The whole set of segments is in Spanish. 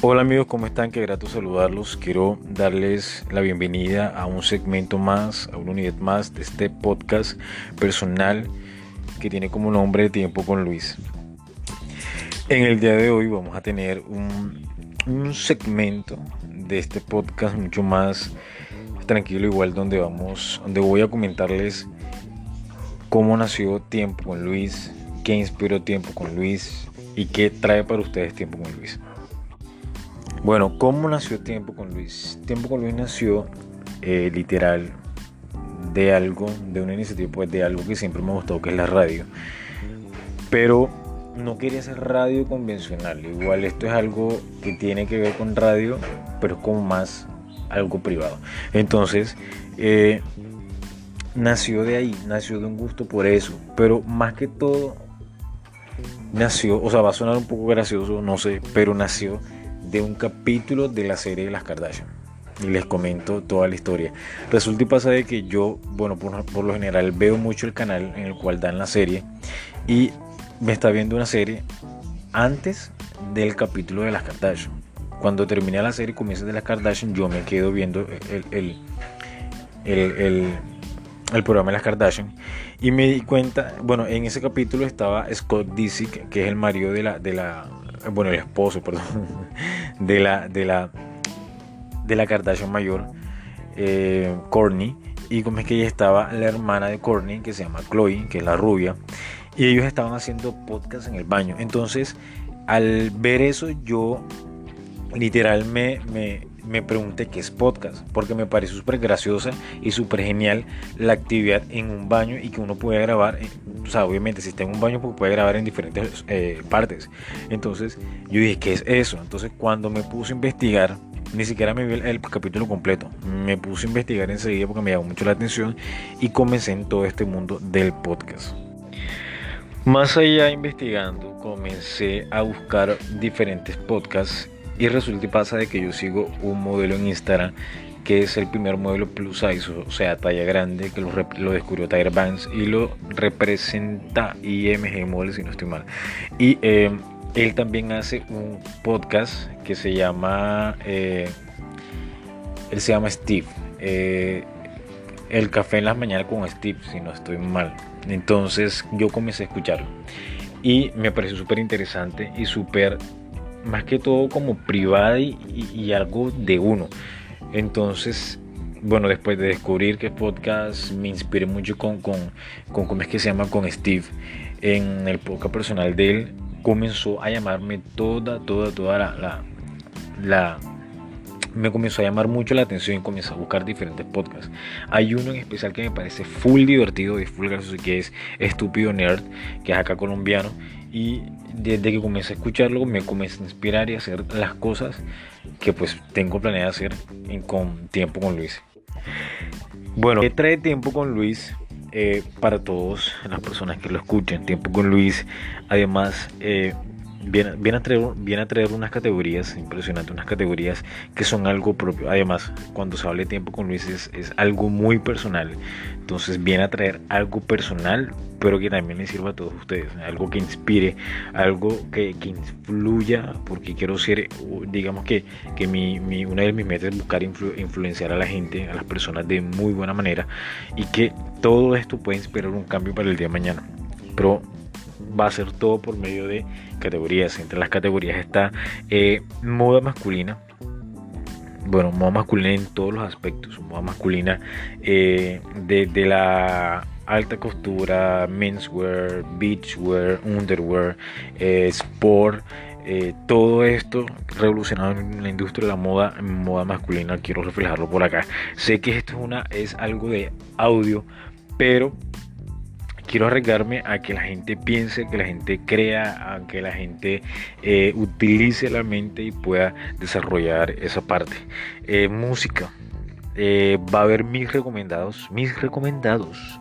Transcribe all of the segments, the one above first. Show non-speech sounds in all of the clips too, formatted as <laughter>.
Hola amigos, ¿cómo están? Qué grato saludarlos. Quiero darles la bienvenida a un segmento más, a una unidad más de este podcast personal que tiene como nombre Tiempo con Luis. En el día de hoy vamos a tener un, segmento de este podcast mucho más tranquilo, igual donde vamos, donde voy a comentarles cómo nació Tiempo con Luis, qué inspiró Tiempo con Luis y qué trae para ustedes Tiempo con Luis. Bueno, ¿cómo nació Tiempo con Luis? Tiempo con Luis nació eh, literal de algo, de una iniciativa, pues de algo que siempre me ha gustado, que es la radio. Pero no quería hacer radio convencional. Igual esto es algo que tiene que ver con radio, pero es como más algo privado. Entonces, eh, nació de ahí, nació de un gusto por eso. Pero más que todo, nació, o sea, va a sonar un poco gracioso, no sé, pero nació de un capítulo de la serie de las Kardashian. Y les comento toda la historia. Resulta y pasa de que yo, bueno, por, lo general veo mucho el canal en el cual dan la serie. Y me está viendo una serie antes del capítulo de las Kardashian. Cuando termina la serie comienza de las Kardashian, yo me quedo viendo el, el, el, programa de las Kardashian. Y me di cuenta, bueno, en ese capítulo estaba Scott Disick, que es el marido de la, de la bueno, el esposo, <laughs> perdón, de la, de la, de la Kardashian mayor, eh, Courtney, y como es que ella estaba la hermana de Courtney, que se llama Chloe, que es la rubia, y ellos estaban haciendo podcast en el baño. Entonces, al ver eso, yo literal me pregunté qué es podcast, porque me pareció súper graciosa y súper genial la actividad en un baño y que uno puede grabar, o sea, obviamente si está en un baño pues puede grabar en diferentes eh, partes. Entonces yo dije, ¿qué es eso? Entonces cuando me puse a investigar, ni siquiera me vi el, capítulo completo, me puse a investigar enseguida porque me llamó mucho la atención y comencé en todo este mundo del podcast. Más allá investigando, comencé a buscar diferentes podcasts y resulta y pasa de que yo sigo un modelo en Instagram que es el primer modelo plus size, o sea, talla grande, que lo, descubrió Tiger Banks y lo representa IMG Models, si no estoy mal. Y eh, él también hace un podcast que se llama, eh, él se llama Steve, eh, El Café en las Mañanas con Steve, si no estoy mal. Entonces yo comencé a escucharlo y me pareció súper interesante y súper más que todo como privada y, algo de uno. Entonces, bueno, después de descubrir que podcast me inspiré mucho con, con, ¿cómo es que se llama? Con Steve. En el podcast personal de él comenzó a llamarme toda, toda, toda la, la, me comenzó a llamar mucho la atención y comencé a buscar diferentes podcasts. Hay uno en especial que me parece full divertido y full gracioso que es Estúpido Nerd, que es acá colombiano y desde que comencé a escucharlo me comencé a inspirar y a hacer las cosas que pues tengo planeado hacer en, con tiempo con Luis. Bueno, ¿qué trae tiempo con Luis? Eh, para todos las personas que lo escuchen, tiempo con Luis. Además, eh, viene, a traer, viene a traer unas categorías impresionantes, unas categorías que son algo propio. Además, cuando se habla de tiempo con Luis es, es algo muy personal. Entonces viene a traer algo personal, pero que también le sirva a todos ustedes. Algo que inspire, algo que, que influya, porque quiero ser, digamos que, que mi, mi, una de mis metas es buscar influenciar a la gente, a las personas de muy buena manera, y que todo esto puede inspirar un cambio para el día de mañana. Pero va a ser todo por medio de categorías. Entre las categorías está eh, moda masculina. Bueno, moda masculina en todos los aspectos. Moda masculina eh, desde la alta costura, menswear, beachwear, underwear, eh, sport. todo esto revolucionado en la industria de la moda, moda masculina, quiero reflejarlo por acá. Sé que esto es, una, es algo de audio, pero quiero arriesgarme a que la gente piense, que la gente crea, a que la gente eh, utilice la mente y pueda desarrollar esa parte. Eh, música. Eh, va a haber mis recomendados, mis recomendados.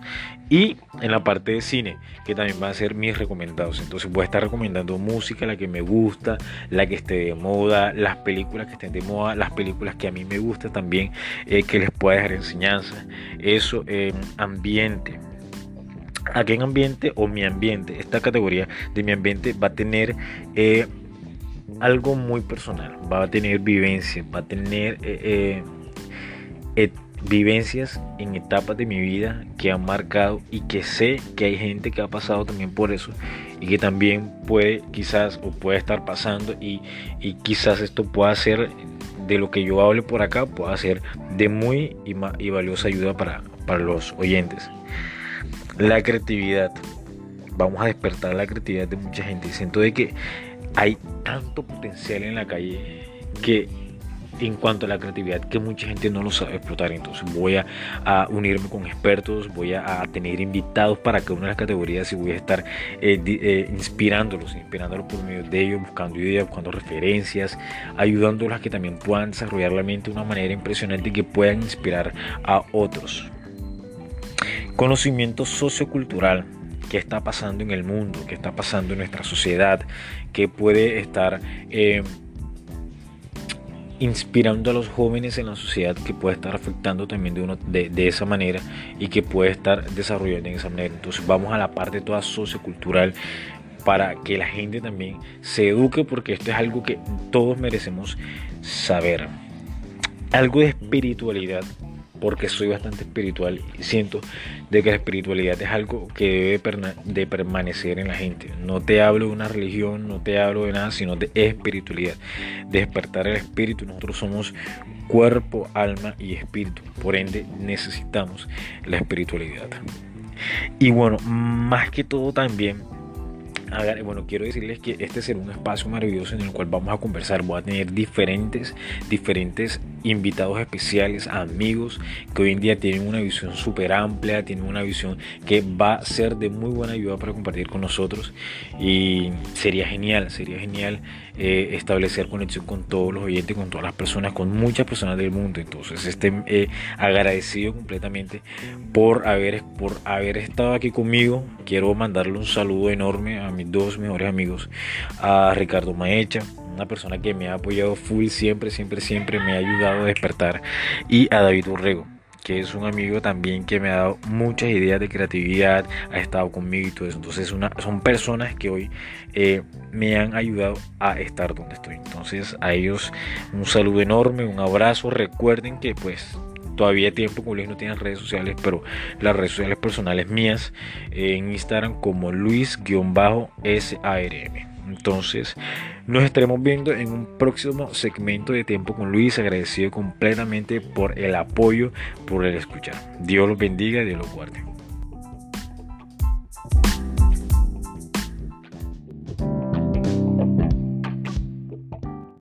Y en la parte de cine, que también va a ser mis recomendados. Entonces voy a estar recomendando música, la que me gusta, la que esté de moda, las películas que estén de moda, las películas que a mí me gusta también, que les pueda dejar enseñanza. Eso, ambiente aquí en ambiente o mi ambiente, esta categoría de mi ambiente va a tener eh, algo muy personal, va a tener vivencias, va a tener eh, eh, vivencias en etapas de mi vida que han marcado y que sé que hay gente que ha pasado también por eso y que también puede quizás o puede estar pasando y, quizás esto pueda ser de lo que yo hable por acá pueda ser de muy y, valiosa ayuda para los oyentes. La creatividad. Vamos a despertar la creatividad de mucha gente. Siento de que hay tanto potencial en la calle que en cuanto a la creatividad que mucha gente no lo sabe explotar. Entonces voy a, unirme con expertos, voy a, tener invitados para cada una de las categorías y voy a estar eh, eh, inspirándolos, inspirándolos por medio de ellos, buscando ideas, buscando referencias, ayudándolos a que también puedan desarrollar la mente de una manera impresionante y que puedan inspirar a otros. Conocimiento sociocultural qué está pasando en el mundo, qué está pasando en nuestra sociedad, qué puede estar eh, inspirando a los jóvenes en la sociedad, que puede estar afectando también de, uno, de, esa manera y que puede estar desarrollando en esa manera. Entonces vamos a la parte toda sociocultural para que la gente también se eduque porque esto es algo que todos merecemos saber. Algo de espiritualidad porque soy bastante espiritual y siento de que la espiritualidad es algo que debe de permanecer en la gente. No te hablo de una religión, no te hablo de nada, sino de espiritualidad. Despertar el espíritu. Nosotros somos cuerpo, alma y espíritu. Por ende, necesitamos la espiritualidad. Y bueno, más que todo también bueno, quiero decirles que este será un espacio maravilloso en el cual vamos a conversar. Voy a tener diferentes, diferentes invitados especiales, amigos que hoy en día tienen una visión súper amplia, tienen una visión que va a ser de muy buena ayuda para compartir con nosotros. Y sería genial, sería genial eh, establecer conexión con todos los oyentes, con todas las personas, con muchas personas del mundo. Entonces, esté eh, agradecido completamente por haber, por haber estado aquí conmigo. Quiero mandarle un saludo enorme a mis dos mejores amigos, a Ricardo Maecha, una persona que me ha apoyado full siempre, siempre, siempre me ha ayudado a despertar, y a David Urrego que es un amigo también que me ha dado muchas ideas de creatividad, ha estado conmigo y todo eso. Entonces son personas que hoy eh, me han ayudado a estar donde estoy. Entonces a ellos un saludo enorme, un abrazo. Recuerden que pues todavía tiempo como Luis no tiene redes sociales, pero las redes sociales personales mías en Instagram como Luis-SARM. Entonces, nos estaremos viendo en un próximo segmento de Tiempo con Luis. Agradecido completamente por el apoyo, por el escuchar. Dios los bendiga y Dios los guarde.